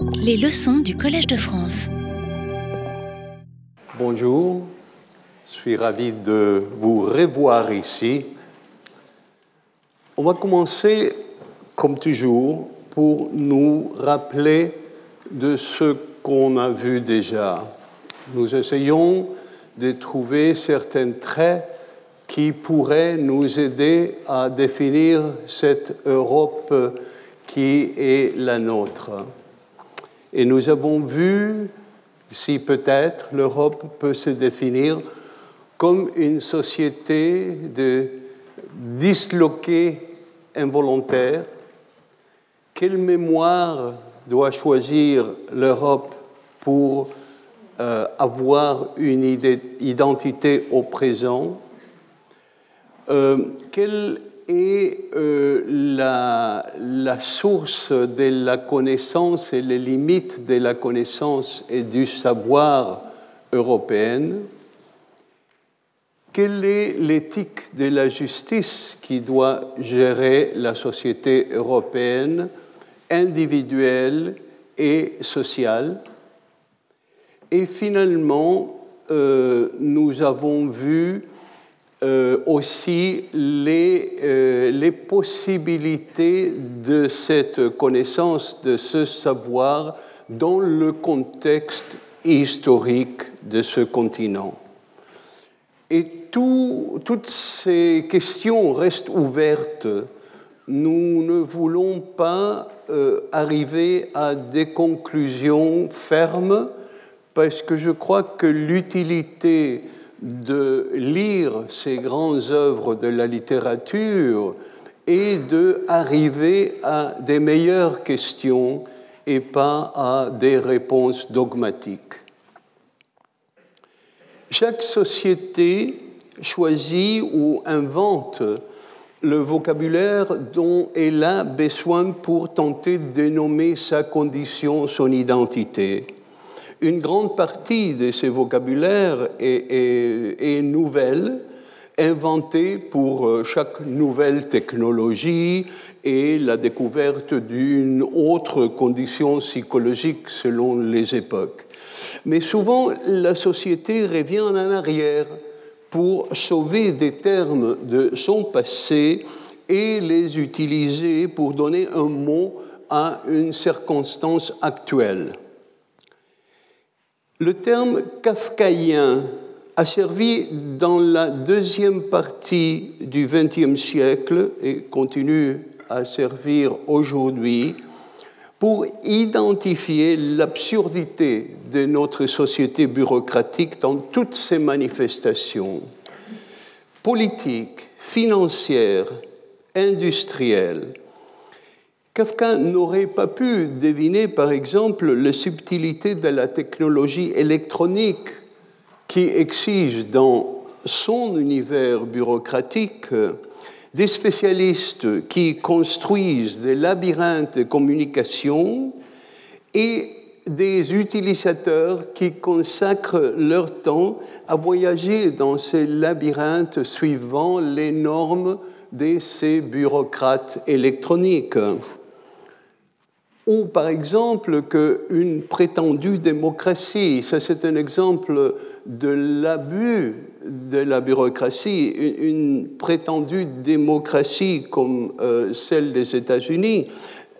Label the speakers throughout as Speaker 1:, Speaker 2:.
Speaker 1: Les leçons du Collège de France.
Speaker 2: Bonjour, je suis ravi de vous revoir ici. On va commencer, comme toujours, pour nous rappeler de ce qu'on a vu déjà. Nous essayons de trouver certains traits qui pourraient nous aider à définir cette Europe qui est la nôtre. Et nous avons vu si peut-être l'Europe peut se définir comme une société de disloqués involontaires. Quelle mémoire doit choisir l'Europe pour euh, avoir une identité au présent? Euh, Quelle est euh, la, la, source de la connaissance et les limites de la connaissance et du savoir européenne Quelle est l'éthique de la justice qui doit gérer la société européenne individuelle et sociale? Et finalement, euh, nous avons vu euh, aussi les, euh, les, possibilités de cette connaissance, de ce savoir dans le contexte historique de ce continent. Et toutes ces questions restent ouvertes. Nous ne voulons pas euh, arriver à des conclusions fermes parce que je crois que l'utilité de lire ces grandes œuvres de la littérature et de arriver à des meilleures questions et pas à des réponses dogmatiques. Chaque société choisit ou invente le vocabulaire dont elle a besoin pour tenter de dénommer sa condition, son identité. Une grande partie de ces vocabulaires est, nouvelle, inventée pour euh, chaque nouvelle technologie et la découverte d'une autre condition psychologique selon les époques. Mais souvent, la société revient en arrière pour sauver des termes de son passé et les utiliser pour donner un mot à une circonstance actuelle. Le terme kafkaïen a servi dans la deuxième partie du XXe siècle et continue à servir aujourd'hui pour identifier l'absurdité de notre société bureaucratique dans toutes ses manifestations politiques, financières, industrielles, Kafka n'aurait pas pu deviner, par exemple, la subtilité de la technologie électronique qui exige dans son univers bureaucratique des spécialistes qui construisent des labyrinthes de communication et des utilisateurs qui consacrent leur temps à voyager dans ces labyrinthes suivant les normes de ces bureaucrates électroniques ou par exemple qu'une prétendue démocratie, ça c'est un exemple de l'abus de la bureaucratie, une, prétendue démocratie comme euh, celle des États-Unis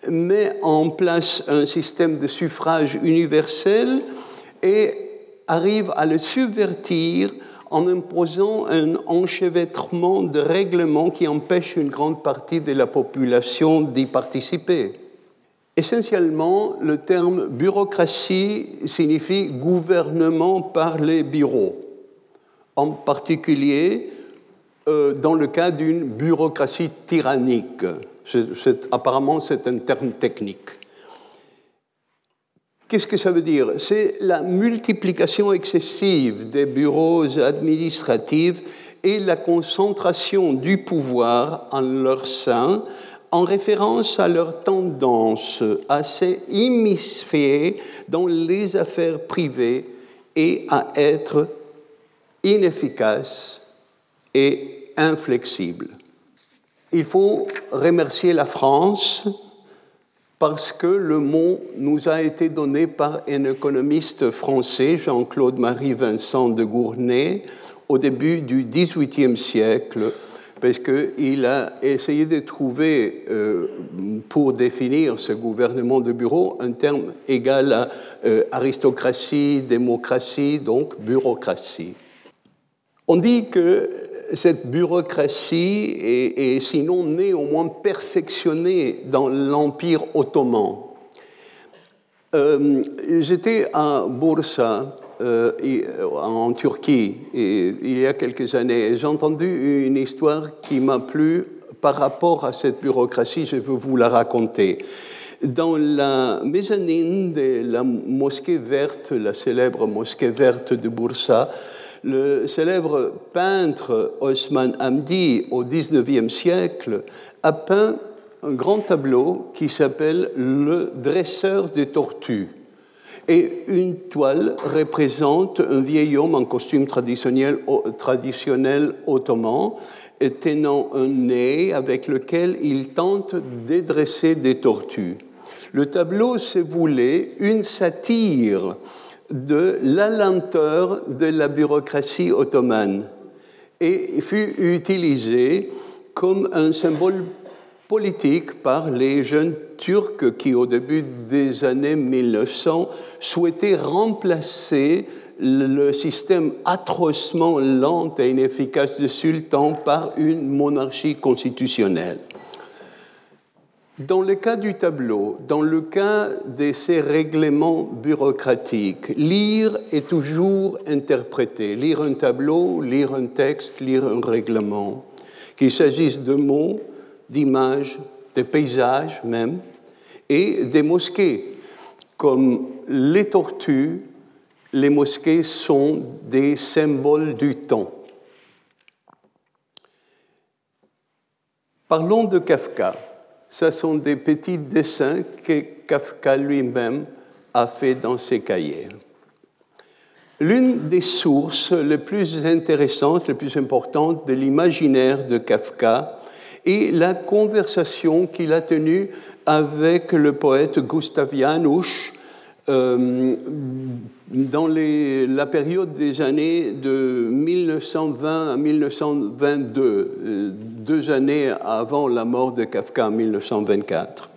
Speaker 2: met en place un système de suffrage universel et arrive à le subvertir en imposant un enchevêtrement de règlements qui empêche une grande partie de la population d'y participer. Essentiellement, le terme bureaucratie signifie gouvernement par les bureaux, en particulier euh, dans le cas d'une bureaucratie tyrannique. apparemment, c'est un terme technique. Qu'est-ce que ça veut dire? C'est la multiplication excessive des bureaux administratifs et la concentration du pouvoir en leur sein en référence à leur tendance à s'immiscer dans les affaires privées et à être inefficaces et inflexibles. Il faut remercier la France parce que le mot nous a été donné par un économiste français, Jean-Claude-Marie Vincent de Gournay, au début du XVIIIe siècle, parce qu'il a essayé de trouver, euh, pour définir ce gouvernement de bureau, un terme égal à euh, aristocratie, démocratie, donc bureaucratie. On dit que cette bureaucratie est, sinon née, au moins perfectionnée dans l'Empire ottoman. Euh, j'étais à Bursa, euh, en Turquie, il y a quelques années, j'ai entendu une histoire qui m'a plu par rapport à cette bureaucratie, je veux vous la raconter. Dans la mezzanine de la mosquée verte, la célèbre mosquée verte de Bursa, le célèbre peintre Osman Hamdi, au XIXe siècle, a peint un grand tableau qui s'appelle Le dresseur des tortues. Et une toile représente un vieil homme en costume traditionnel, ottoman, tenant un nez avec lequel il tente de dresser des tortues. Le tableau se voulait une satire de la lenteur de la bureaucratie ottomane et fut utilisé comme un symbole politique par les jeunes Turcs qui, au début des années 1900, souhaitaient remplacer le système atrocement lent et inefficace du sultan par une monarchie constitutionnelle. Dans le cas du tableau, dans le cas de ces règlements bureaucratiques, lire est toujours interpréter. Lire un tableau, lire un texte, lire un règlement. Qu'il s'agisse de mots, d'images, de paysages même, et des mosquées. Comme les tortues, les mosquées sont des symboles du temps. Parlons de Kafka ce sont des petits dessins que Kafka lui-même a fait dans ses cahiers. L'une des sources les plus intéressantes, les plus importantes de l'imaginaire de Kafka est la conversation qu'il a tenue avec le poète Gustav Janusz euh, dans la période des années de 1920 à 1922, euh, deux années avant la mort de Kafka en 1924.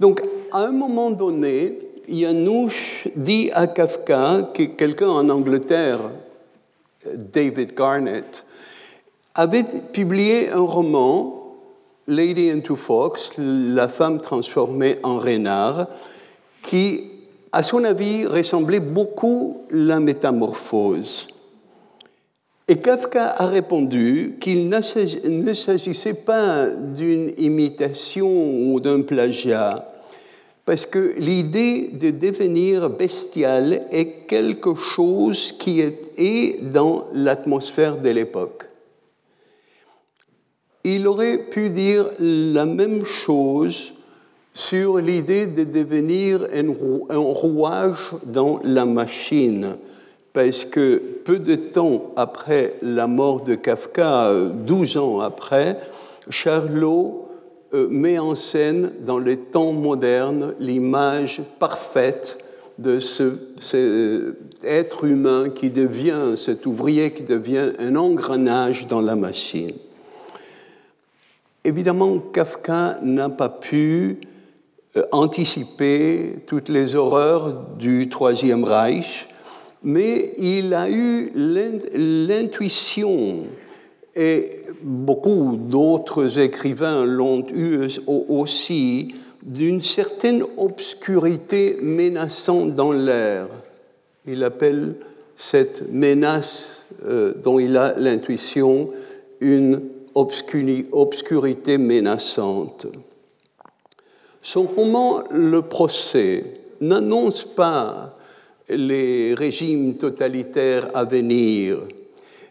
Speaker 2: Donc, à un moment donné, Janusz dit à Kafka que quelqu'un en Angleterre, David Garnett, avait publié un roman, Lady into Fox, la femme transformée en renard, qui à son avis, ressemblait beaucoup la métamorphose. Et Kafka a répondu qu'il ne s'agissait pas d'une imitation ou d'un plagiat, parce que l'idée de devenir bestial est quelque chose qui est dans l'atmosphère de l'époque. Il aurait pu dire la même chose sur l'idée de devenir un, rouage dans la machine, parce que peu de temps après la mort de Kafka, 12 ans après, Charlot euh, met en scène dans les temps modernes l'image parfaite de ce, cet être humain qui devient, cet ouvrier qui devient un engrenage dans la machine. Évidemment, Kafka n'a pas pu euh, anticiper toutes les horreurs du Troisième Reich, mais il a eu l'intuition, et beaucoup d'autres écrivains l'ont eu aussi, d'une certaine obscurité menaçante dans l'air. Il appelle cette menace euh, dont il a l'intuition une obscurité menaçante. Son roman Le procès n'annonce pas les régimes totalitaires à venir,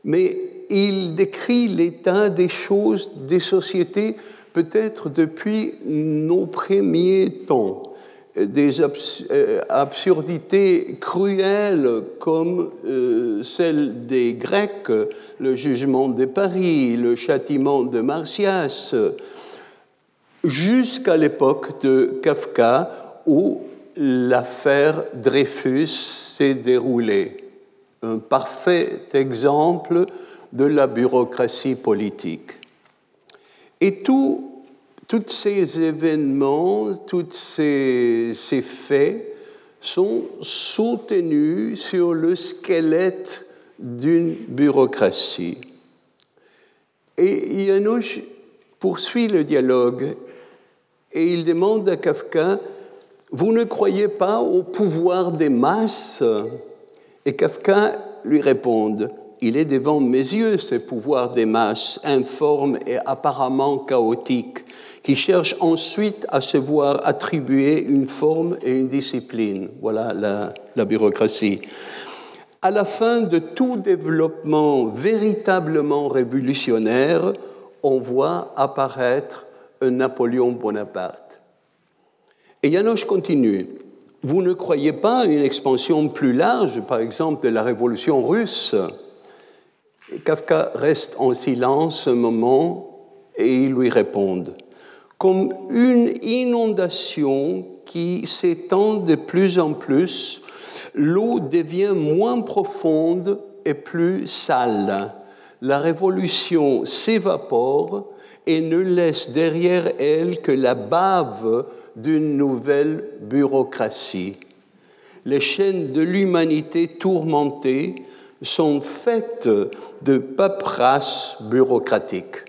Speaker 2: mais il décrit l'état des choses des sociétés peut-être depuis nos premiers temps, des euh, absurdités cruelles comme euh, celle des Grecs, le jugement de Paris, le châtiment de Martias, jusqu'à l'époque de Kafka où l'affaire Dreyfus s'est déroulée. Un parfait exemple de la bureaucratie politique. Et tous ces événements, tous ces, faits sont soutenus sur le squelette d'une bureaucratie. Et Janusz poursuit le dialogue et il demande à Kafka, vous ne croyez pas au pouvoir des masses? Et Kafka lui répond, il est devant mes yeux ce pouvoir des masses, informe et apparemment chaotique, qui cherche ensuite à se voir attribuer une forme et une discipline. Voilà la, bureaucratie. À la fin de tout développement véritablement révolutionnaire, on voit apparaître un Napoléon Bonaparte. Et Janos continue. Vous ne croyez pas à une expansion plus large, par exemple, de la révolution russe? Kafka reste en silence un moment et il lui répond comme une inondation qui s'étend de plus en plus, l'eau devient moins profonde et plus sale. La révolution s'évapore et ne laisse derrière elle que la bave d'une nouvelle bureaucratie. Les chaînes de l'humanité tourmentée sont faites de paperasse bureaucratique.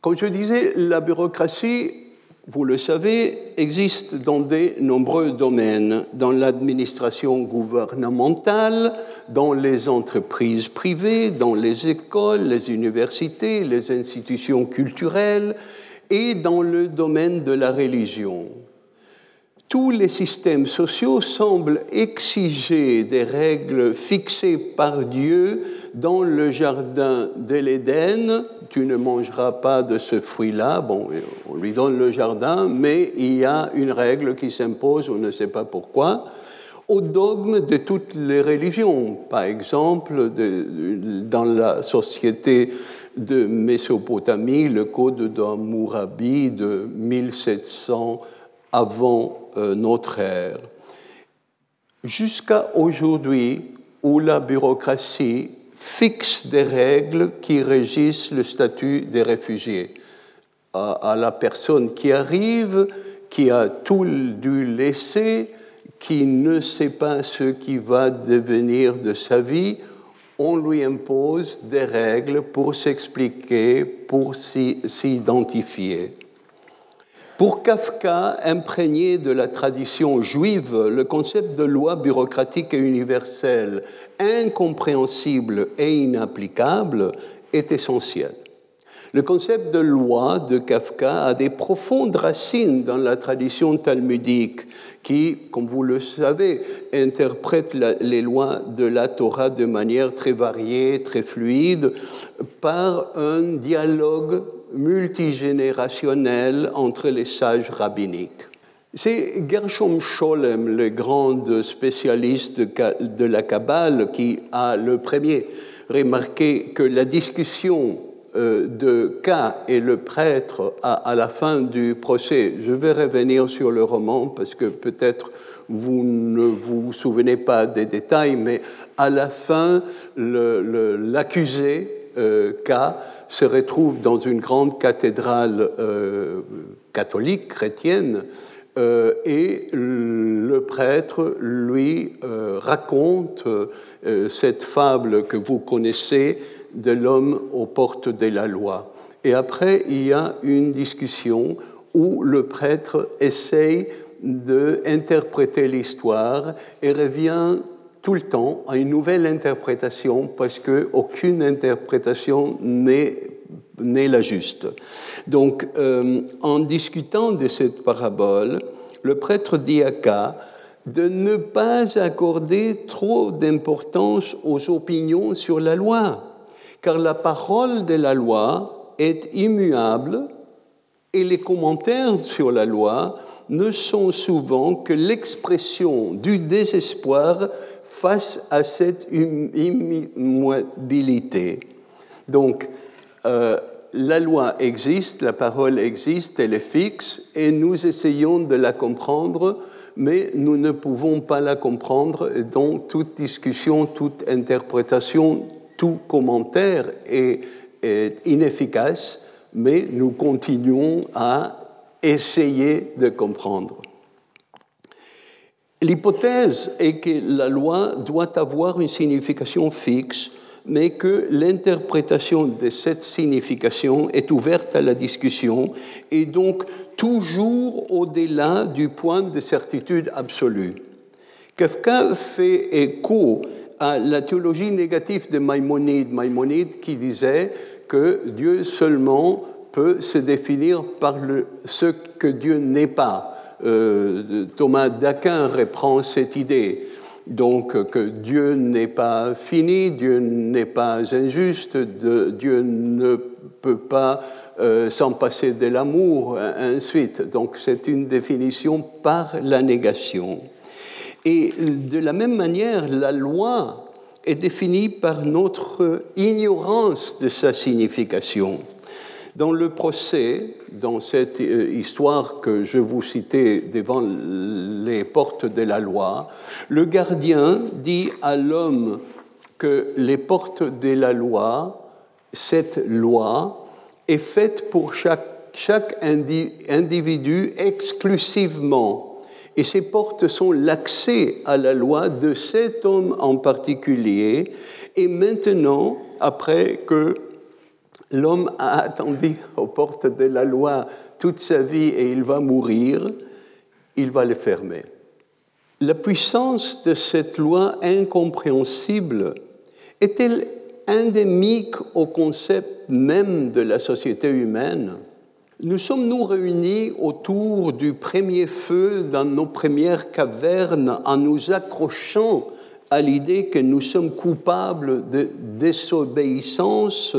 Speaker 2: Comme je disais, la bureaucratie, vous le savez, existe dans de nombreux domaines, dans l'administration gouvernementale, dans les entreprises privées, dans les écoles, les universités, les institutions culturelles et dans le domaine de la religion tous les systèmes sociaux semblent exiger des règles fixées par Dieu dans le jardin de l'Éden. Tu ne mangeras pas de ce fruit-là. On lui donne le jardin, mais il y a une règle qui s'impose, on ne sait pas pourquoi. Au dogme de toutes les religions, par exemple, dans la société de Mésopotamie, le code d'Amourabi de 1700 avant notre ère, jusqu'à aujourd'hui où la bureaucratie fixe des règles qui régissent le statut des réfugiés. À, la personne qui arrive, qui a tout dû laisser, qui ne sait pas ce qui va devenir de sa vie, on lui impose des règles pour s'expliquer, pour s'identifier. Pour Kafka, imprégné de la tradition juive, le concept de loi bureaucratique et universelle, incompréhensible et inapplicable, est essentiel. Le concept de loi de Kafka a des profondes racines dans la tradition talmudique qui, comme vous le savez, interprète les lois de la Torah de manière très variée, très fluide, par un dialogue multigénérationnel entre les sages rabbiniques. C'est Gershom Scholem, le grand spécialiste de la Kabbale, qui a le premier remarqué que la discussion euh, de K et le prêtre à, la fin du procès, je vais revenir sur le roman parce que peut-être vous ne vous souvenez pas des détails, mais à la fin, l'accusé euh, K se retrouve dans une grande cathédrale euh, catholique, chrétienne, euh, et le prêtre lui raconte cette fable que vous connaissez de l'homme aux portes de la loi. Et après, il y a une discussion où le prêtre essaye d'interpréter l'histoire et revient tout le temps à une nouvelle interprétation parce qu'aucune interprétation n'est la juste. Donc, euh, en discutant de cette parabole, le prêtre dit à K de ne pas accorder trop d'importance aux opinions sur la loi, car la parole de la loi est immuable et les commentaires sur la loi ne sont souvent que l'expression du désespoir face à cette immobilité. Donc, euh, la loi existe, la parole existe, elle est fixe, et nous essayons de la comprendre, mais nous ne pouvons pas la comprendre, donc toute discussion, toute interprétation, tout commentaire est inefficace, mais nous continuons à essayer de comprendre. L'hypothèse est que la loi doit avoir une signification fixe, mais que l'interprétation de cette signification est ouverte à la discussion et donc toujours au-delà du point de certitude absolue. Kafka fait écho à la théologie négative de Maïmonide, Maïmonide qui disait que Dieu seulement peut se définir par ce que Dieu n'est pas. Euh, Thomas d'Aquin reprend cette idée. Donc que Dieu n'est pas fini, Dieu n'est pas injuste, Dieu ne peut pas euh, s'en passer de l'amour, ensuite. Donc c'est une définition par la négation. Et de la même manière, la loi est définie par notre ignorance de sa signification. Dans le procès, dans cette euh, histoire que je vous citais devant les portes de la loi, le gardien dit à l'homme que les portes de la loi, cette loi, est faite pour chaque, chaque individu exclusivement. Et ces portes sont l'accès à la loi de cet homme en particulier. Et maintenant, après que L'homme a attendu aux portes de la loi toute sa vie et il va mourir, il va les fermer. La puissance de cette loi incompréhensible est-elle endémique au concept même de la société humaine? Nous sommes-nous réunis autour du premier feu dans nos premières cavernes en nous accrochant à l'idée que nous sommes coupables de désobéissance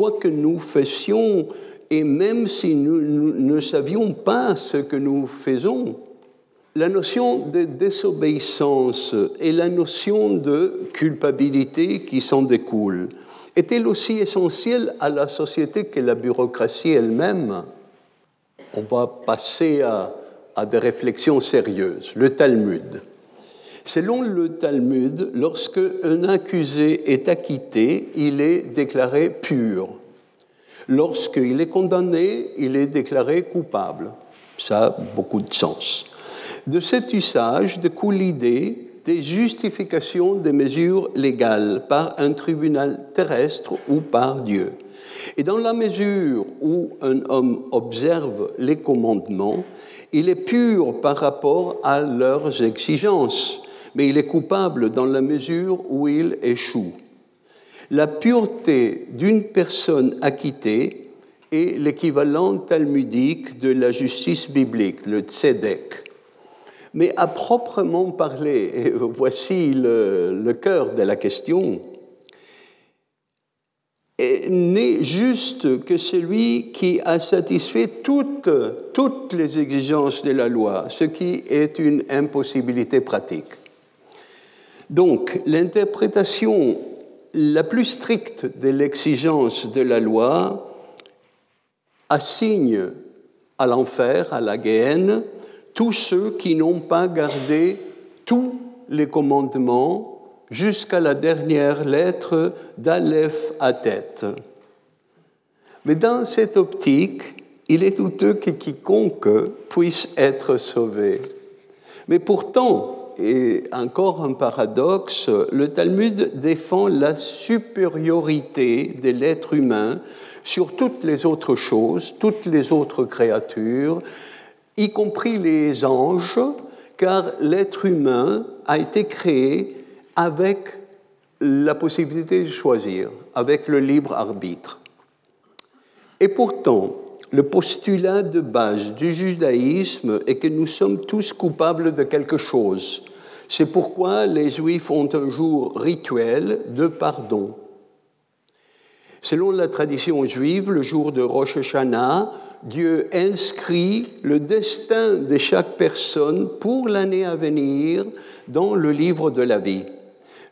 Speaker 2: quoi que nous fassions, et même si nous, ne savions pas ce que nous faisons, la notion de désobéissance et la notion de culpabilité qui s'en découle est-elle aussi essentielle à la société que la bureaucratie elle-même? On va passer à, à des réflexions sérieuses. Le Talmud. Selon le Talmud, lorsque un accusé est acquitté, il est déclaré pur. Lorsqu'il est condamné, il est déclaré coupable. Ça a beaucoup de sens. De cet usage découle l'idée des justifications des mesures légales par un tribunal terrestre ou par Dieu. Et dans la mesure où un homme observe les commandements, il est pur par rapport à leurs exigences mais il est coupable dans la mesure où il échoue. La pureté d'une personne acquittée est l'équivalent talmudique de la justice biblique, le tzedek. Mais à proprement parler, et voici le, cœur de la question, n'est juste que celui qui a satisfait toutes les exigences de la loi, ce qui est une impossibilité pratique. Donc, l'interprétation la plus stricte de l'exigence de la loi assigne à l'enfer, à la Guéenne, tous ceux qui n'ont pas gardé tous les commandements jusqu'à la dernière lettre d'Aleph à tête. Mais dans cette optique, il est douteux que quiconque puisse être sauvé. Mais pourtant, et encore un paradoxe, le Talmud défend la supériorité de l'être humain sur toutes les autres choses, toutes les autres créatures, y compris les anges, car l'être humain a été créé avec la possibilité de choisir, avec le libre arbitre. Et pourtant, le postulat de base du judaïsme est que nous sommes tous coupables de quelque chose. C'est pourquoi les Juifs ont un jour rituel de pardon. Selon la tradition juive, le jour de Rosh Hashanah, Dieu inscrit le destin de chaque personne pour l'année à venir dans le livre de la vie.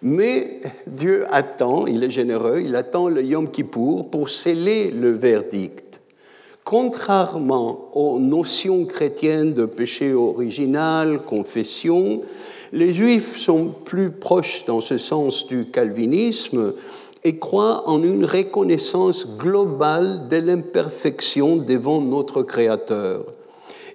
Speaker 2: Mais Dieu attend, il est généreux, il attend le Yom Kippour pour sceller le verdict. Contrairement aux notions chrétiennes de péché original, confession, les Juifs sont plus proches dans ce sens du calvinisme et croient en une reconnaissance globale de l'imperfection devant notre Créateur.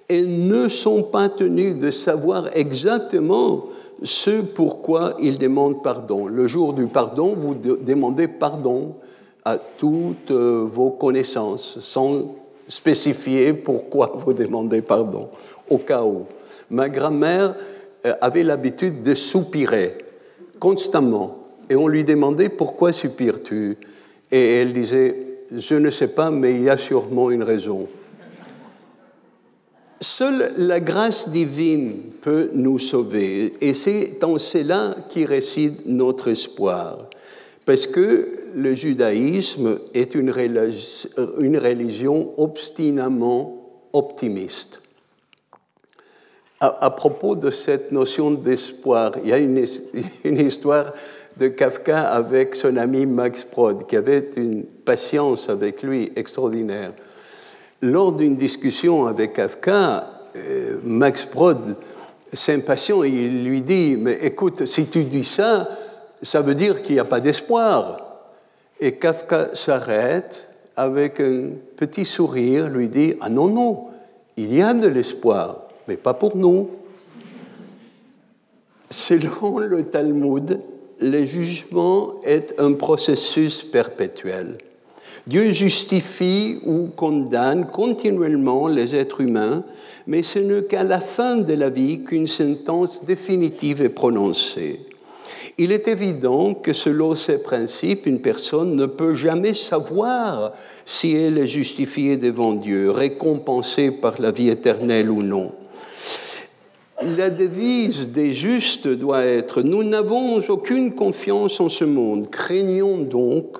Speaker 2: Et ne sont pas tenus de savoir exactement ce pourquoi ils demandent pardon. Le jour du pardon, vous demandez pardon à toutes euh, vos connaissances, sans spécifier pourquoi vous demandez pardon, au cas où. Ma grand-mère euh, avait l'habitude de soupirer constamment, et on lui demandait pourquoi soupires-tu? Et elle disait, je ne sais pas, mais il y a sûrement une raison. Seule la grâce divine peut nous sauver, et c'est en cela qui réside notre espoir, parce que le judaïsme est une religion obstinément optimiste. À, propos de cette notion d'espoir, il y a une, une histoire de Kafka avec son ami Max Prod, qui avait une patience avec lui extraordinaire. Lors d'une discussion avec Kafka, euh, Max Brod s'impatient et il lui dit Mais écoute, si tu dis ça, ça veut dire qu'il n'y a pas d'espoir. Et Kafka s'arrête avec un petit sourire, lui dit Ah non, non, il y a de l'espoir, mais pas pour nous. Selon le Talmud, le jugement est un processus perpétuel. Dieu justifie ou condamne continuellement les êtres humains, mais ce n'est qu'à la fin de la vie qu'une sentence définitive est prononcée. Il est évident que selon ces principes, une personne ne peut jamais savoir si elle est justifiée devant Dieu, récompensée par la vie éternelle ou non. La devise des justes doit être ⁇ Nous n'avons aucune confiance en ce monde, craignons donc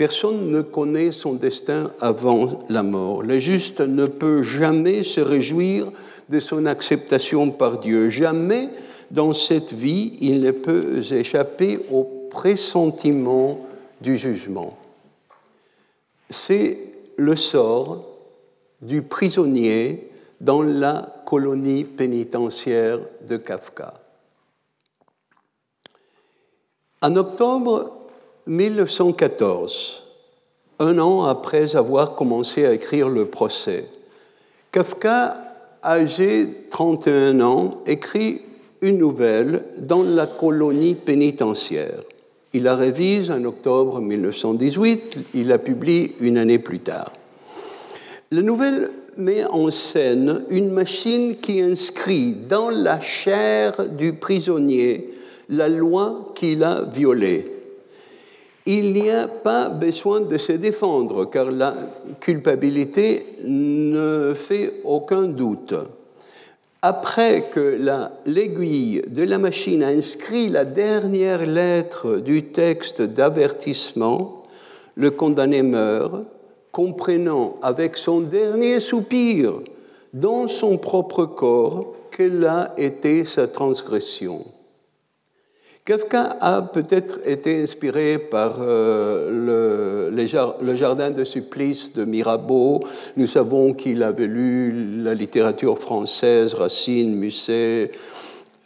Speaker 2: Personne ne connaît son destin avant la mort. Le juste ne peut jamais se réjouir de son acceptation par Dieu. Jamais dans cette vie il ne peut échapper au pressentiment du jugement. C'est le sort du prisonnier dans la colonie pénitentiaire de Kafka. En octobre 1914, un an après avoir commencé à écrire le procès, Kafka, âgé de 31 ans, écrit une nouvelle dans la colonie pénitentiaire. Il la révise en octobre 1918, il la publie une année plus tard. La nouvelle met en scène une machine qui inscrit dans la chair du prisonnier la loi qu'il a violée il n'y a pas besoin de se défendre, car la culpabilité ne fait aucun doute. Après que l'aiguille de la machine a inscrit la dernière lettre du texte d'avertissement, le condamné meurt, comprenant avec son dernier soupir dans son propre corps quelle a été sa transgression. Kafka a peut-être été inspiré par euh, le, Jardin de supplice de Mirabeau. Nous savons qu'il avait lu la littérature française, Racine, Musset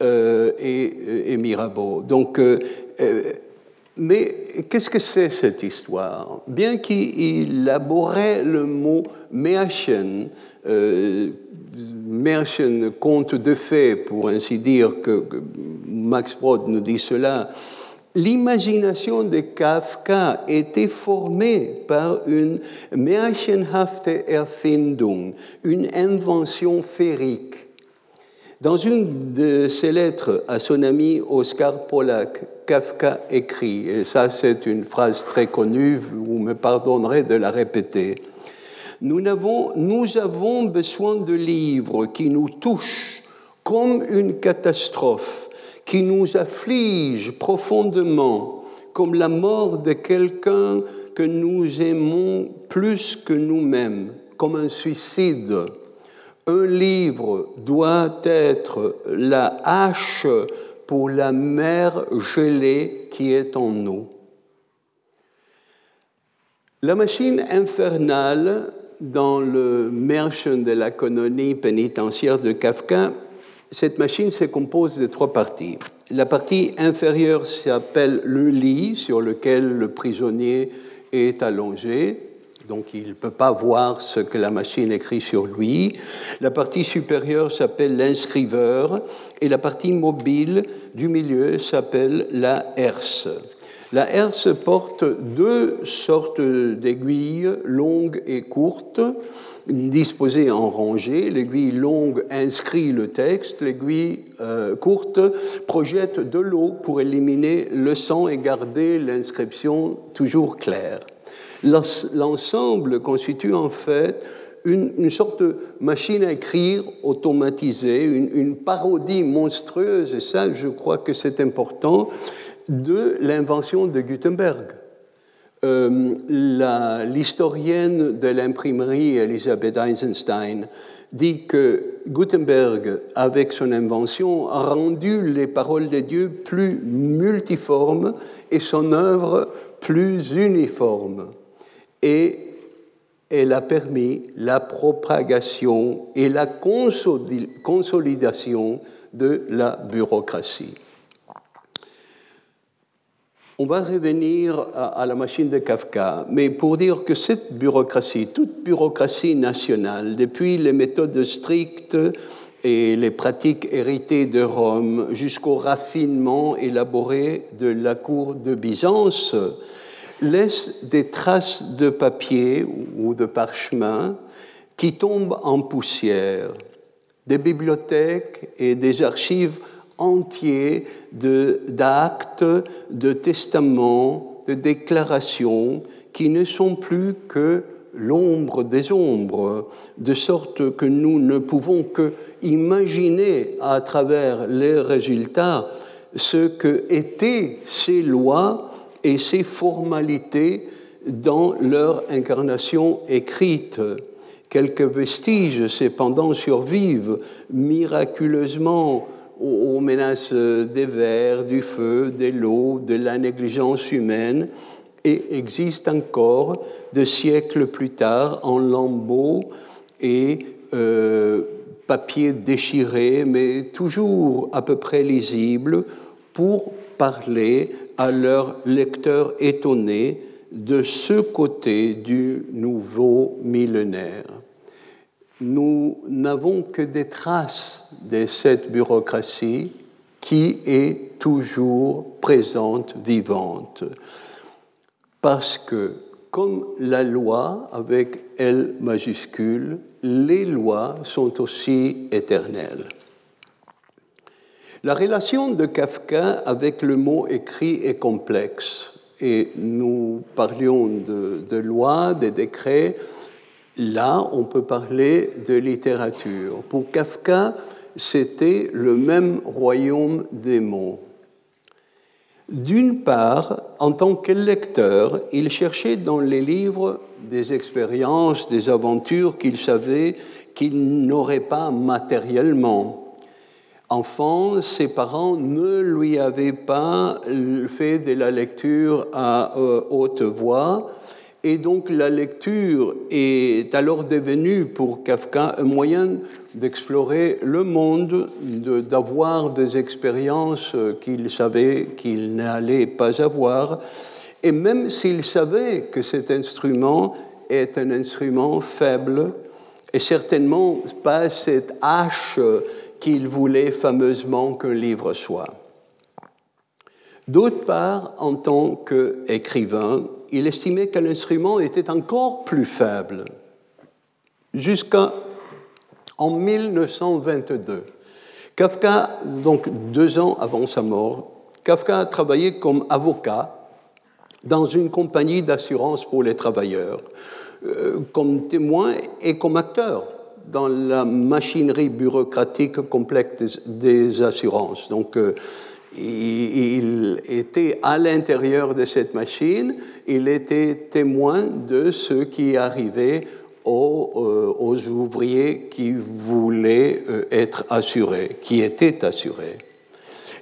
Speaker 2: euh, et, Mirabeau. Donc, euh, mais qu'est-ce que c'est cette histoire? Bien qu'il élaborait le mot Märchen, Märchen, conte de fées, pour ainsi dire, que, Max Brod nous dit cela, l'imagination de Kafka était formée par une märchenhafte Erfindung, une invention féerique. Dans une de ses lettres à son ami Oscar Pollack, Kafka écrit, et ça c'est une phrase très connue, vous me pardonnerez de la répéter, nous avons, nous avons besoin de livres qui nous touchent comme une catastrophe, qui nous afflige profondément, comme la mort de quelqu'un que nous aimons plus que nous-mêmes, comme un suicide. Un livre doit être la hache pour la mer gelée qui est en nous. La machine infernale dans le Märchen de la colonie pénitentiaire de Kafka, cette machine se compose de trois parties. La partie inférieure s'appelle le lit sur lequel le prisonnier est allongé, donc il ne peut pas voir ce que la machine écrit sur lui. La partie supérieure s'appelle l'inscriveur et la partie mobile du milieu s'appelle la herse. La herse porte deux sortes d'aiguilles, longues et courtes, disposées en rangée. L'aiguille longue inscrit le texte, l'aiguille euh, courte projette de l'eau pour éliminer le sang et garder l'inscription toujours claire. L'ensemble constitue en fait une, sorte de machine à écrire automatisée, une, parodie monstrueuse, et ça je crois que c'est important, de l'invention de Gutenberg. Euh, l'historienne de l'imprimerie Elisabeth Eisenstein dit que Gutenberg, avec son invention, a rendu les paroles de Dieu plus multiformes et son œuvre plus uniforme. Et elle a permis la propagation et la consolidation de la bureaucratie. On va revenir à, la machine de Kafka, mais pour dire que cette bureaucratie, toute bureaucratie nationale, depuis les méthodes strictes et les pratiques héritées de Rome jusqu'au raffinement élaboré de la cour de Byzance, laisse des traces de papier ou de parchemin qui tombent en poussière. Des bibliothèques et des archives entier d'actes, de, testaments, de déclarations qui ne sont plus que l'ombre des ombres, de sorte que nous ne pouvons que imaginer à travers les résultats ce que étaient ces lois et ces formalités dans leur incarnation écrite. Quelques vestiges cependant survivent miraculeusement aux, menaces des vers, du feu, de l'eau, de la négligence humaine, et existe encore de siècles plus tard en lambeaux et euh, papier déchiré, mais toujours à peu près lisible, pour parler à leurs lecteurs étonnés de ce côté du nouveau millénaire nous n'avons que des traces de cette bureaucratie qui est toujours présente, vivante. Parce que, comme la loi avec L majuscule, les lois sont aussi éternelles. La relation de Kafka avec le mot écrit est complexe. Et nous parlions de, lois, des décrets, Là, on peut parler de littérature. Pour Kafka, c'était le même royaume des mots. D'une part, en tant que lecteur, il cherchait dans les livres des expériences, des aventures qu'il savait qu'il n'aurait pas matériellement. Enfant, ses parents ne lui avaient pas fait de la lecture à euh, haute voix, et donc la lecture est alors devenue pour Kafka un moyen d'explorer le monde, d'avoir des expériences qu'il savait qu'il n'allait pas avoir. Et même s'il savait que cet instrument est un instrument faible, et certainement pas cette hache qu'il voulait fameusement qu'un livre soit. D'autre part, en tant qu'écrivain, il estimait que l'instrument était encore plus faible, jusqu'en 1922. Kafka, donc deux ans avant sa mort, Kafka a travaillé comme avocat dans une compagnie d'assurance pour les travailleurs, euh, comme témoin et comme acteur dans la machinerie bureaucratique complexe des, assurances. Donc, euh, il était à l'intérieur de cette machine, il était témoin de ce qui arrivait aux, euh, ouvriers qui voulaient euh, être assurés, qui étaient assurés.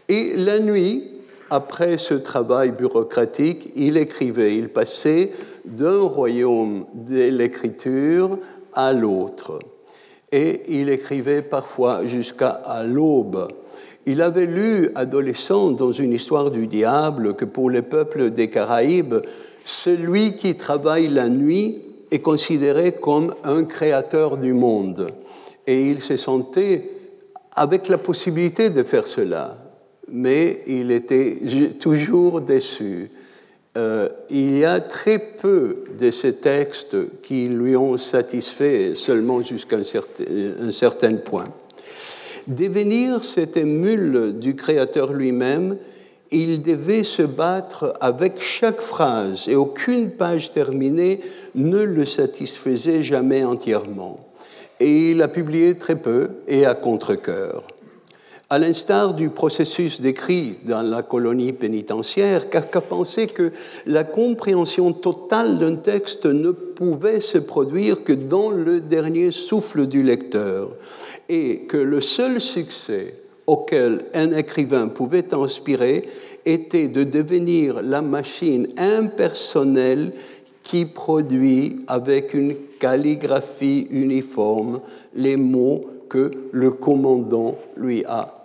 Speaker 2: Et la nuit, après ce travail bureaucratique, il écrivait, il passait d'un royaume de l'écriture à l'autre. Et il écrivait parfois jusqu'à l'aube. Il avait lu, adolescent, dans une histoire du diable, que pour les peuples des Caraïbes, celui qui travaille la nuit est considéré comme un créateur du monde. Et il se sentait avec la possibilité de faire cela, mais il était toujours déçu. Euh, il y a très peu de ces textes qui lui ont satisfait seulement jusqu'à un certain, point. Devenir cet émule du Créateur lui-même, il devait se battre avec chaque phrase et aucune page terminée ne le satisfaisait jamais entièrement. Et il a publié très peu et à contre-coeur. À l'instar du processus décrit dans la colonie pénitentiaire, Kafka pensait que la compréhension totale d'un texte ne pouvait se produire que dans le dernier souffle du lecteur et que le seul succès auquel un écrivain pouvait inspirer était de devenir la machine impersonnelle qui produit avec une calligraphie uniforme les mots que le commandant lui a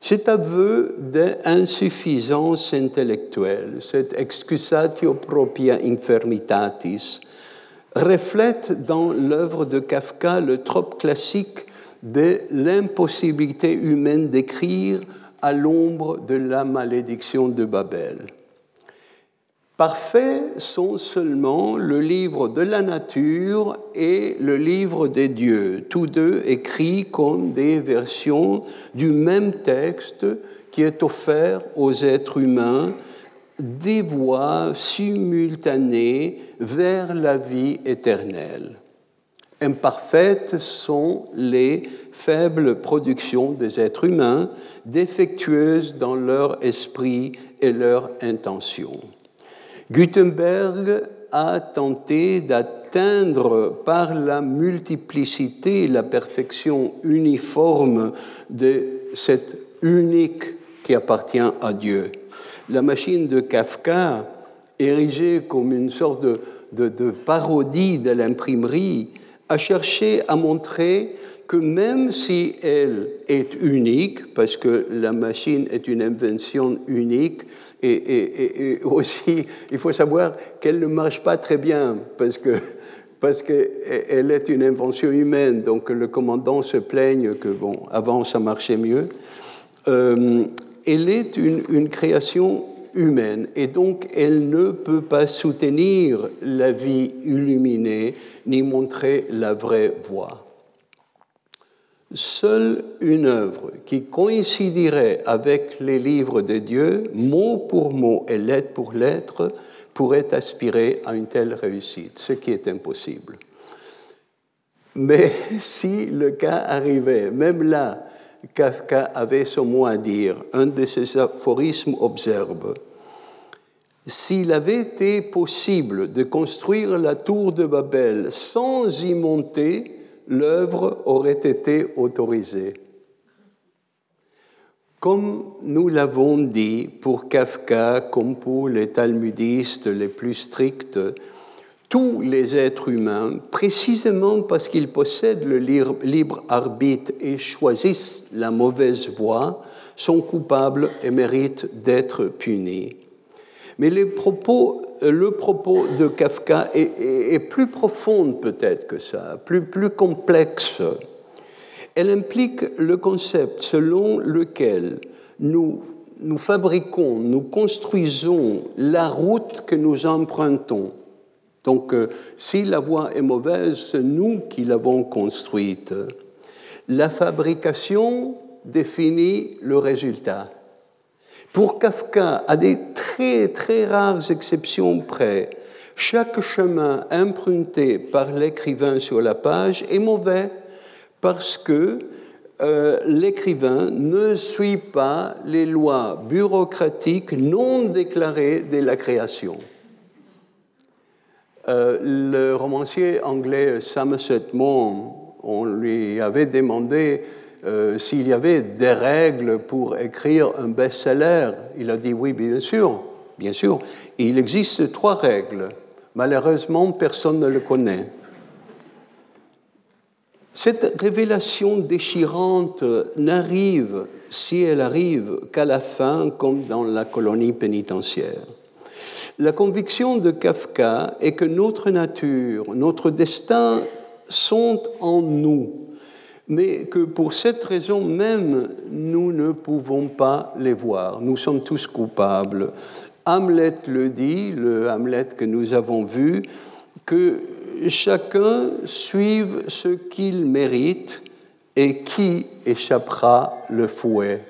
Speaker 2: Cet aveu d'insuffisance intellectuelle, cette excusatio propria infirmitatis, reflète dans l'œuvre de Kafka le trope classique de l'impossibilité humaine d'écrire à l'ombre de la malédiction de Babel. Parfaits sont seulement le livre de la nature et le livre des dieux, tous deux écrits comme des versions du même texte qui est offert aux êtres humains, des voies simultanées vers la vie éternelle. Imparfaites sont les faibles productions des êtres humains, défectueuses dans leur esprit et leur intention. Gutenberg a tenté d'atteindre par la multiplicité la perfection uniforme de cette unique qui appartient à Dieu. La machine de Kafka, érigée comme une sorte de, de parodie de l'imprimerie, a cherché à montrer que même si elle est unique, parce que la machine est une invention unique, et, aussi il faut savoir qu'elle ne marche pas très bien, parce que parce qu'elle est une invention humaine, donc le commandant se plaigne que, bon, avant ça marchait mieux. Euh, elle est une, création humaine et donc elle ne peut pas soutenir la vie illuminée ni montrer la vraie voie. Seule une œuvre qui coïnciderait avec les livres de Dieu, mot pour mot et lettre pour lettre, pourrait aspirer à une telle réussite, ce qui est impossible. Mais si le cas arrivait, même là, Kafka avait son mot à dire. Un de ses aphorismes observe S'il avait été possible de construire la tour de Babel sans y monter, l'œuvre aurait été autorisée. Comme nous l'avons dit, pour Kafka, comme pour les talmudistes les plus stricts, tous les êtres humains, précisément parce qu'ils possèdent le libre arbitre et choisissent la mauvaise voie, sont coupables et méritent d'être punis. Mais euh, le propos de Kafka est, plus profonde peut-être que ça, plus, complexe. Elle implique le concept selon lequel nous, nous fabriquons, nous construisons la route que nous empruntons. Donc, euh, si la voie est mauvaise, c'est nous qui l'avons construite. La fabrication définit le résultat. Pour Kafka, à des très très rares exceptions près, chaque chemin emprunté par l'écrivain sur la page est mauvais parce que euh, l'écrivain ne suit pas les lois bureaucratiques non déclarées de la création. Euh, le romancier anglais Somerset Maugham, on lui avait demandé euh, s'il y avait des règles pour écrire un best-seller. Il a dit oui, bien sûr, bien sûr. il existe trois règles. Malheureusement, personne ne le connaît. Cette révélation déchirante n'arrive, si elle arrive, qu'à la fin, comme dans la colonie pénitentiaire. La conviction de Kafka est que notre nature, notre destin sont en nous, mais que pour cette raison même, nous ne pouvons pas les voir. Nous sommes tous coupables. Hamlet le dit, le Hamlet que nous avons vu, que chacun suive ce qu'il mérite et qui échappera le fouet.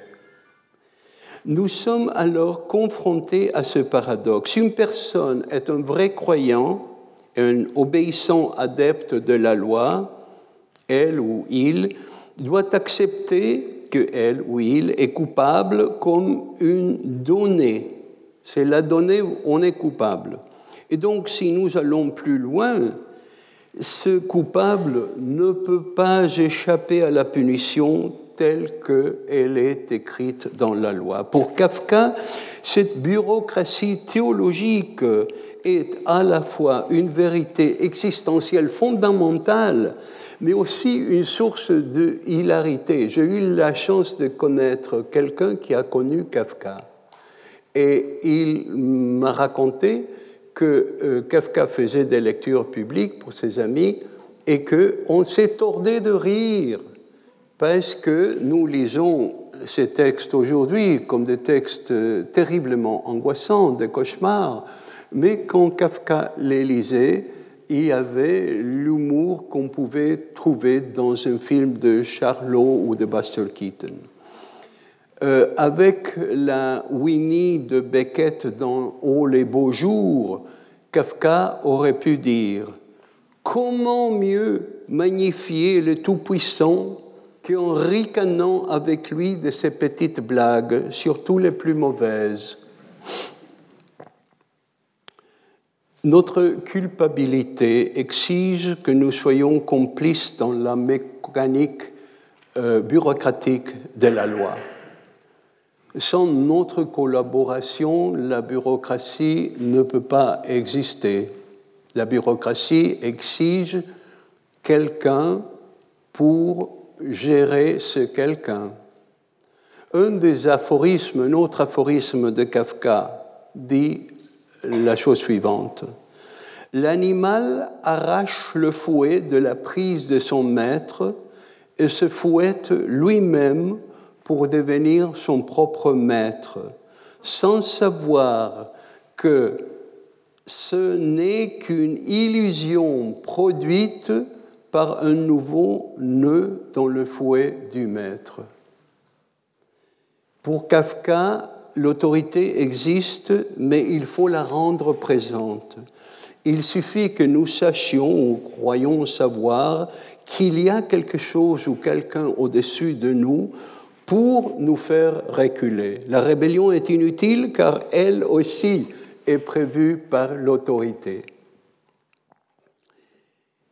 Speaker 2: Nous sommes alors confrontés à ce paradoxe. Une personne est un vrai croyant, un obéissant adepte de la loi, elle ou il doit accepter que elle ou il est coupable comme une donnée. C'est la donnée où on est coupable. Et donc, si nous allons plus loin, ce coupable ne peut pas échapper à la punition telle qu'elle est écrite dans la loi. Pour Kafka, cette bureaucratie théologique est à la fois une vérité existentielle fondamentale, mais aussi une source de hilarité. J'ai eu la chance de connaître quelqu'un qui a connu Kafka. Et il m'a raconté que euh, Kafka faisait des lectures publiques pour ses amis et qu'on s'est tordé de rire parce que nous lisons ces textes aujourd'hui comme des textes terriblement angoissants, des cauchemars, mais quand Kafka les lisait, y avait l'humour qu'on pouvait trouver dans un film de Charlot ou de Buster Keaton. Euh, avec la Winnie de Beckett dans Oh les beaux jours, Kafka aurait pu dire Comment mieux magnifier le Tout-Puissant qu'en ricanant avec lui de ses petites blagues, surtout les plus mauvaises? Notre culpabilité exige que nous soyons complices dans la mécanique euh, bureaucratique de la loi. Sans notre collaboration, la bureaucratie ne peut pas exister. La bureaucratie exige quelqu'un pour gérer ce quelqu'un. Un des aphorismes, un autre aphorisme de Kafka dit la chose suivante. L'animal arrache le fouet de la prise de son maître et se fouette lui-même pour devenir son propre maître, sans savoir que ce n'est qu'une illusion produite par un nouveau nœud dans le fouet du maître. Pour Kafka, l'autorité existe, mais il faut la rendre présente. Il suffit que nous sachions ou croyons savoir qu'il y a quelque chose ou quelqu'un au-dessus de nous pour nous faire reculer. La rébellion est inutile car elle aussi est prévue par l'autorité.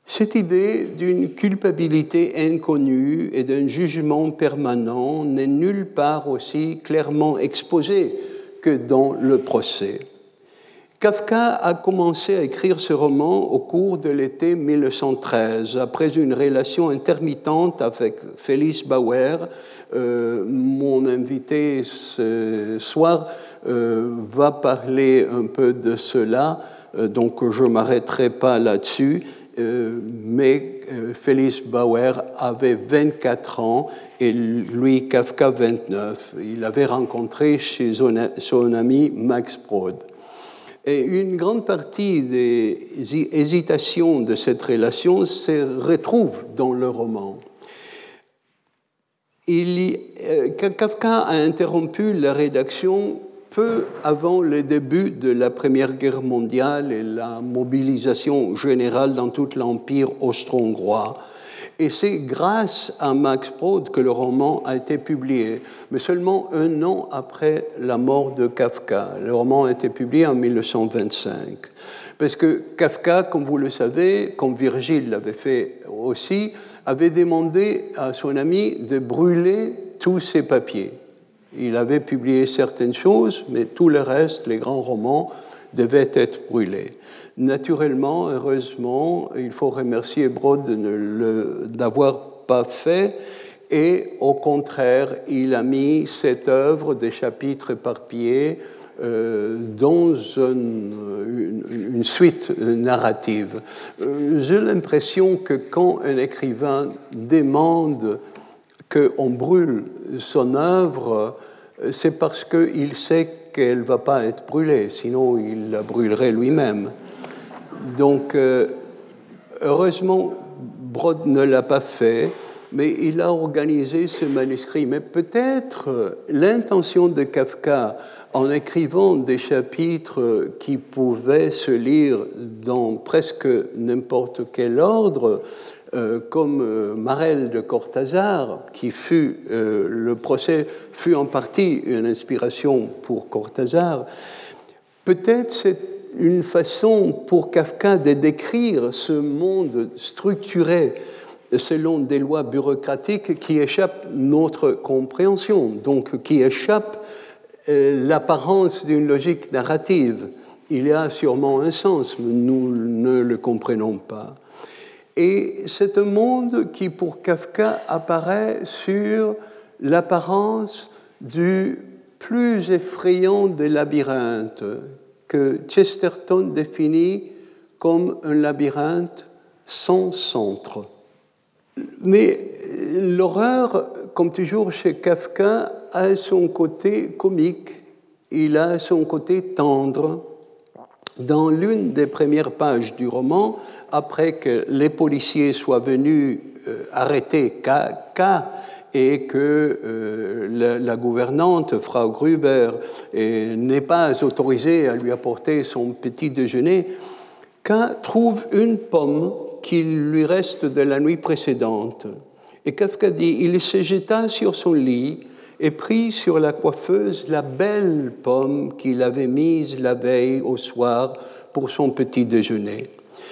Speaker 2: Cette idée d'une culpabilité inconnue et d'un jugement permanent n'est nulle part aussi clairement exposée que dans le procès. Kafka a commencé à écrire ce roman au cours de l'été 1913, après une relation intermittente avec Félix Bauer, euh, mon invité ce soir euh, va parler un peu de cela, euh, donc je ne m'arrêterai pas là-dessus. mais Félix Bauer avait 24 ans et lui, Kafka, 29. Il avait rencontré chez son ami Max Brod. Et une grande partie des hésitations de cette relation se retrouve dans le roman. Euh, Kafka a interrompu la rédaction peu avant le début de la Première Guerre mondiale et la mobilisation générale dans tout l'Empire austro-hongrois. Et c'est grâce à Max Brod que le roman a été publié, mais seulement un an après la mort de Kafka. Le roman a été publié en 1925. Parce que Kafka, comme vous le savez, comme Virgile l'avait fait aussi, avait demandé à son ami de brûler tous ses papiers. Il avait publié certaines choses, mais tout le reste, les grands romans, devaient être brûlés. Naturellement, heureusement, il faut remercier Brod l'avoir pas fait, et au contraire, il a mis cette œuvre des chapitres éparpillés euh, dans une, une, suite narrative. Euh, j'ai l'impression que quand un écrivain demande qu'on brûle son œuvre, c'est parce qu'il sait qu'elle ne va pas être brûlée, sinon il la brûlerait lui-même. Donc, euh, heureusement, Brod ne l'a pas fait, mais il a organisé ce manuscrit. Mais peut-être l'intention de Kafka, en écrivant des chapitres qui pouvaient se lire dans presque n'importe quel ordre, euh, comme euh, Marel de Cortázar, qui fut, euh, le procès fut en partie une inspiration pour Cortázar, peut-être c'est une façon pour Kafka de décrire ce monde structuré selon des lois bureaucratiques qui échappent notre compréhension, donc qui échappent l'apparence d'une logique narrative. Il y a sûrement un sens, mais nous ne le comprenons pas. Et c'est un monde qui, pour Kafka, apparaît sur l'apparence du plus effrayant des labyrinthes, que Chesterton définit comme un labyrinthe sans centre. Mais l'horreur, comme toujours chez Kafka, a son côté comique, il a son côté tendre, dans l'une des premières pages du roman, après que les policiers soient venus euh, arrêter K, et que euh, la, gouvernante, Frau Gruber, n'est pas autorisée à lui apporter son petit déjeuner, K trouve une pomme qui lui reste de la nuit précédente. Et Kafka dit, il se jeta sur son lit, et prit sur la coiffeuse la belle pomme qu'il avait mise la veille au soir pour son petit déjeuner.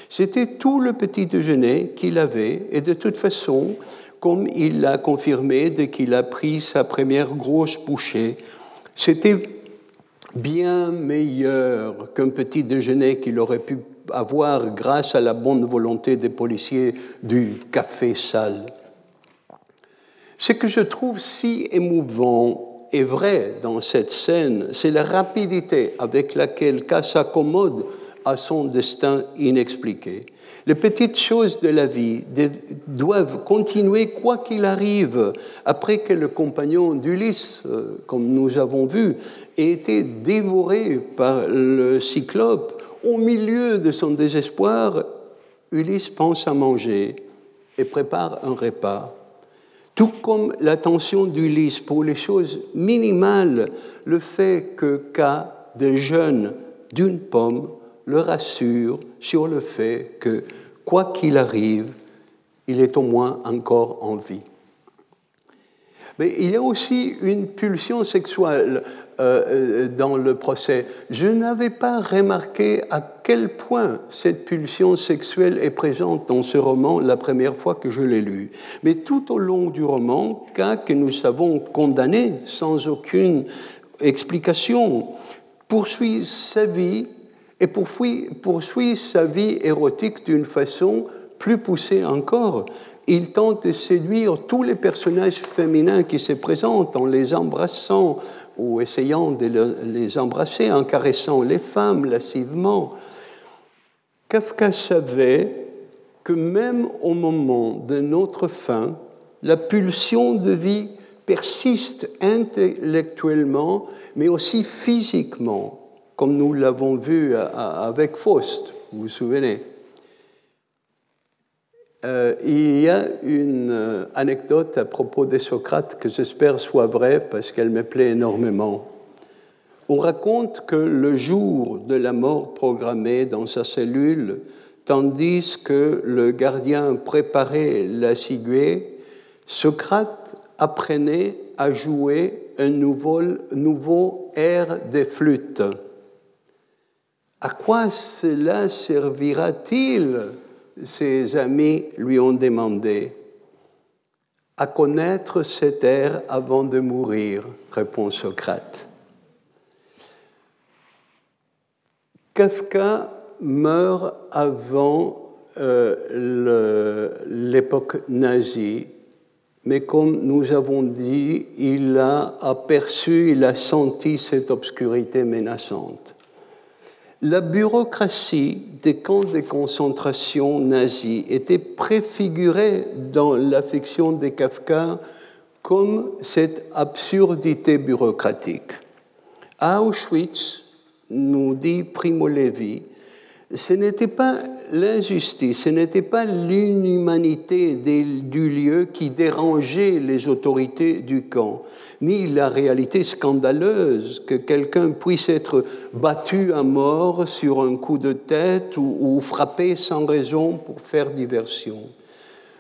Speaker 2: C'était tout le petit déjeuner qu'il avait, et de toute façon, comme il l'a confirmé dès qu'il a pris sa première grosse bouchée, c'était bien meilleur qu'un petit déjeuner qu'il aurait pu avoir grâce à la bonne volonté des policiers du café sale. Ce que je trouve si émouvant et vrai dans cette scène, c'est la rapidité avec laquelle K s'accommode à son destin inexpliqué. Les petites choses de la vie doivent continuer quoi qu'il arrive, après que le compagnon d'Ulysse, euh, comme nous avons vu, ait été dévoré par le cyclope. Au milieu de son désespoir, Ulysse pense à manger et prépare un repas. Tout comme l'attention d'Ulysse pour les choses minimales, le fait que cas de jeûne d'une pomme le rassure sur le fait que, quoi qu'il arrive, il est au moins encore en vie. Mais il y a aussi une pulsion sexuelle euh, dans le procès. Je n'avais pas remarqué à quel point cette pulsion sexuelle est présente dans ce roman la première fois que je l'ai lu. Mais tout au long du roman, cas que nous savons condamné sans aucune explication, poursuit sa vie et poursuit sa vie érotique d'une façon plus poussée encore il tente de séduire tous les personnages féminins qui se présentent en les embrassant ou essayant de les embrasser, en caressant les femmes lascivement. Kafka savait que même au moment de notre fin, la pulsion de vie persiste intellectuellement, mais aussi physiquement, comme nous l'avons vu avec Faust, vous vous souvenez. Euh, il y a une euh, anecdote à propos des Socrates que j'espère soit vraie parce qu'elle me plaît énormément. On raconte que le jour de la mort programmée dans sa cellule, tandis que le gardien préparait la ciguë, Socrate apprenait à jouer un nouveau, nouveau air de flûte. À quoi cela servira-t-il? Ses amis lui ont demandé. À connaître cet air avant de mourir, répond Socrate. Kafka meurt avant euh, l'époque nazie, mais comme nous avons dit, il a aperçu, il a senti cette obscurité menaçante. La bureaucratie des camps de concentration nazis était préfigurée dans l'affection de Kafka comme cette absurdité bureaucratique. Auschwitz, nous dit Primo Levi, ce n'était pas l'injustice, ce n'était pas l'inhumanité du lieu qui dérangeait les autorités du camp, ni la réalité scandaleuse que quelqu'un puisse être battu à mort sur un coup de tête ou, frappé sans raison pour faire diversion,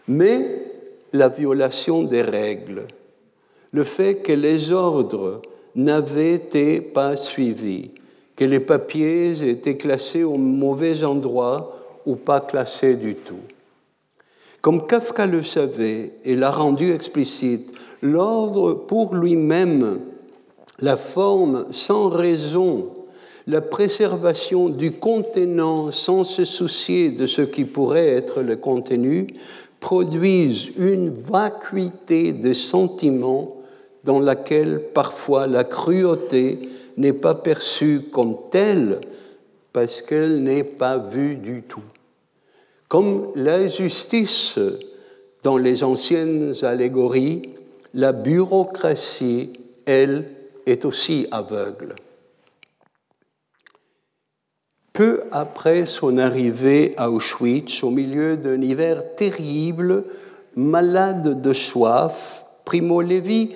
Speaker 2: mais la violation des règles, le fait que les ordres n'avaient été pas suivis, que les papiers étaient classés au mauvais endroit ou pas classés du tout. Comme Kafka le savait et l'a rendu explicite, l'ordre pour lui-même, la forme sans raison, la préservation du contenant sans se soucier de ce qui pourrait être le contenu, produisent une vacuité de sentiments dans laquelle parfois la cruauté n'est pas perçue comme telle parce qu'elle n'est pas vue du tout. Comme l'injustice dans les anciennes allégories, la bureaucratie, elle, est aussi aveugle. Peu après son arrivée à Auschwitz, au milieu d'un hiver terrible, malade de soif, Primo Levi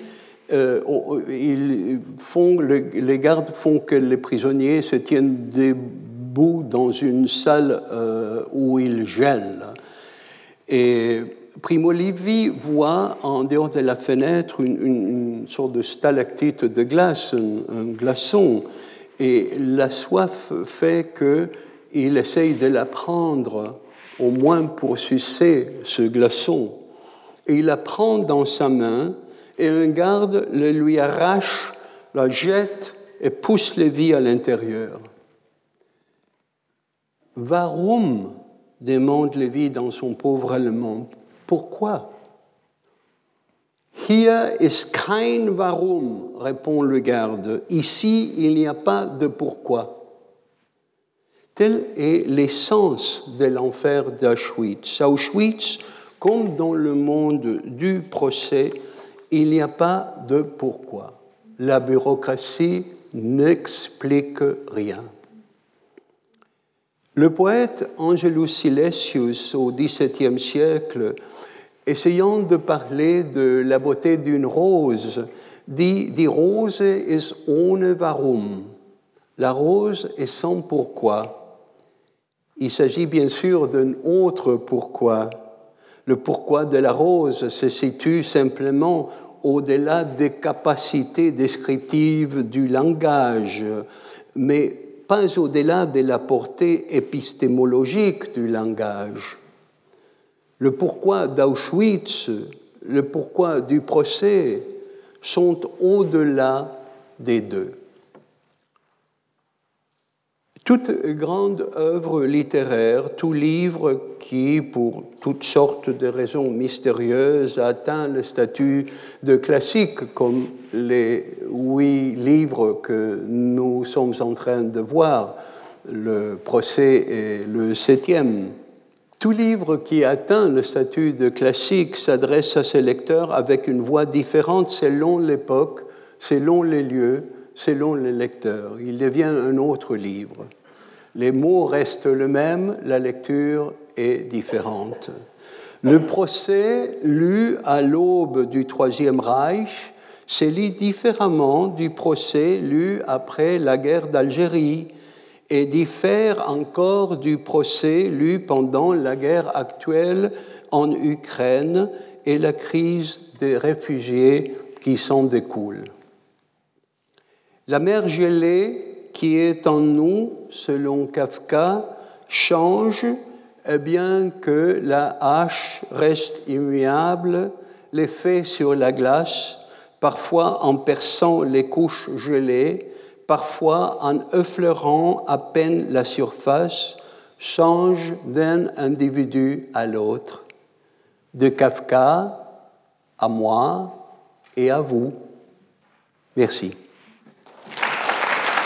Speaker 2: euh, les gardes font que les prisonniers se tiennent debout dans une salle euh, où ils gèlent. Et Primo Levi voit en dehors de la fenêtre une, sorte de stalactite de glace, un, glaçon, et la soif fait qu'il essaye de la prendre, au moins pour sucer ce glaçon. Et il la prend dans sa main, et un garde le lui arrache, la jette et pousse Lévi à l'intérieur. Warum demande Lévi dans son pauvre allemand. Pourquoi? Hier ist kein Warum, répond le garde. Ici, il n'y a pas de pourquoi. Tel est l'essence de l'enfer d'Auschwitz. Auschwitz, comme dans le monde du procès, il n'y a pas de pourquoi. La bureaucratie n'explique rien. Le poète Angelus Silesius au XVIIe siècle, essayant de parler de la beauté d'une rose, dit Die Rose ist ohne Warum. La rose est sans pourquoi. Il s'agit bien sûr d'un autre pourquoi le pourquoi de la rose se situe simplement au-delà des capacités descriptives du langage, mais pas au-delà de la portée épistémologique du langage. Le pourquoi d'Auschwitz, le pourquoi du procès sont au-delà des deux. Toute grande œuvre littéraire, tout livre qui, pour toutes sortes de raisons mystérieuses, atteint le statut de classique, comme les huit livres que nous sommes en train de voir, le procès et le septième. Tout livre qui atteint le statut de classique s'adresse à ses lecteurs avec une voix différente selon l'époque, selon les lieux, selon les lecteurs. Il devient un autre livre. Les mots restent les mêmes, la lecture est différente. Le procès lu à l'aube du Troisième Reich se lit différemment du procès lu après la guerre d'Algérie et diffère encore du procès lu pendant la guerre actuelle en Ukraine et la crise des réfugiés qui s'en découle. La mer gelée qui est en nous, selon Kafka, change, bien que la hache reste immuable, l'effet sur la glace, parfois en perçant les couches gelées, parfois en effleurant à peine la surface, change d'un individu à l'autre, de Kafka à moi et à vous. Merci.